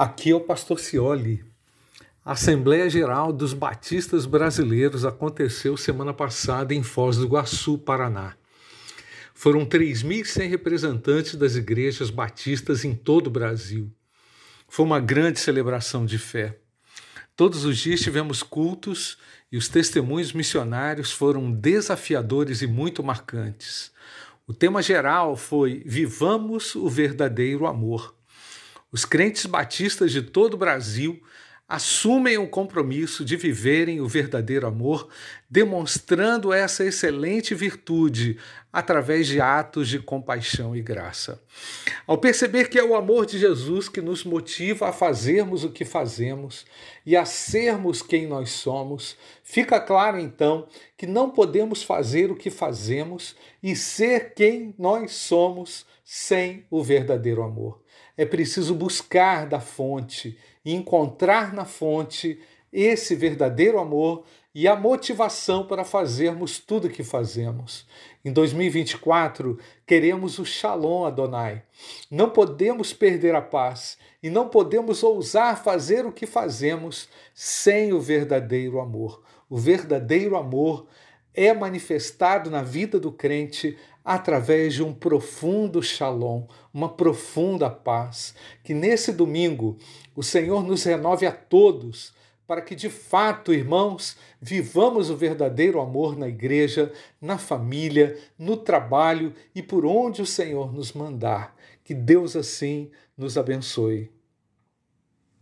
Aqui é o Pastor Cioli. A Assembleia Geral dos Batistas Brasileiros aconteceu semana passada em Foz do Iguaçu, Paraná. Foram 3.100 representantes das igrejas batistas em todo o Brasil. Foi uma grande celebração de fé. Todos os dias tivemos cultos e os testemunhos missionários foram desafiadores e muito marcantes. O tema geral foi Vivamos o Verdadeiro Amor. Os crentes batistas de todo o Brasil assumem o compromisso de viverem o verdadeiro amor, demonstrando essa excelente virtude através de atos de compaixão e graça. Ao perceber que é o amor de Jesus que nos motiva a fazermos o que fazemos e a sermos quem nós somos, fica claro então que não podemos fazer o que fazemos e ser quem nós somos sem o verdadeiro amor. É preciso buscar da fonte e encontrar na fonte esse verdadeiro amor e a motivação para fazermos tudo o que fazemos. Em 2024, queremos o Shalom Adonai. Não podemos perder a paz e não podemos ousar fazer o que fazemos sem o verdadeiro amor. O verdadeiro amor é manifestado na vida do crente através de um profundo shalom, uma profunda paz. Que nesse domingo o Senhor nos renove a todos, para que de fato, irmãos, vivamos o verdadeiro amor na igreja, na família, no trabalho e por onde o Senhor nos mandar. Que Deus assim nos abençoe.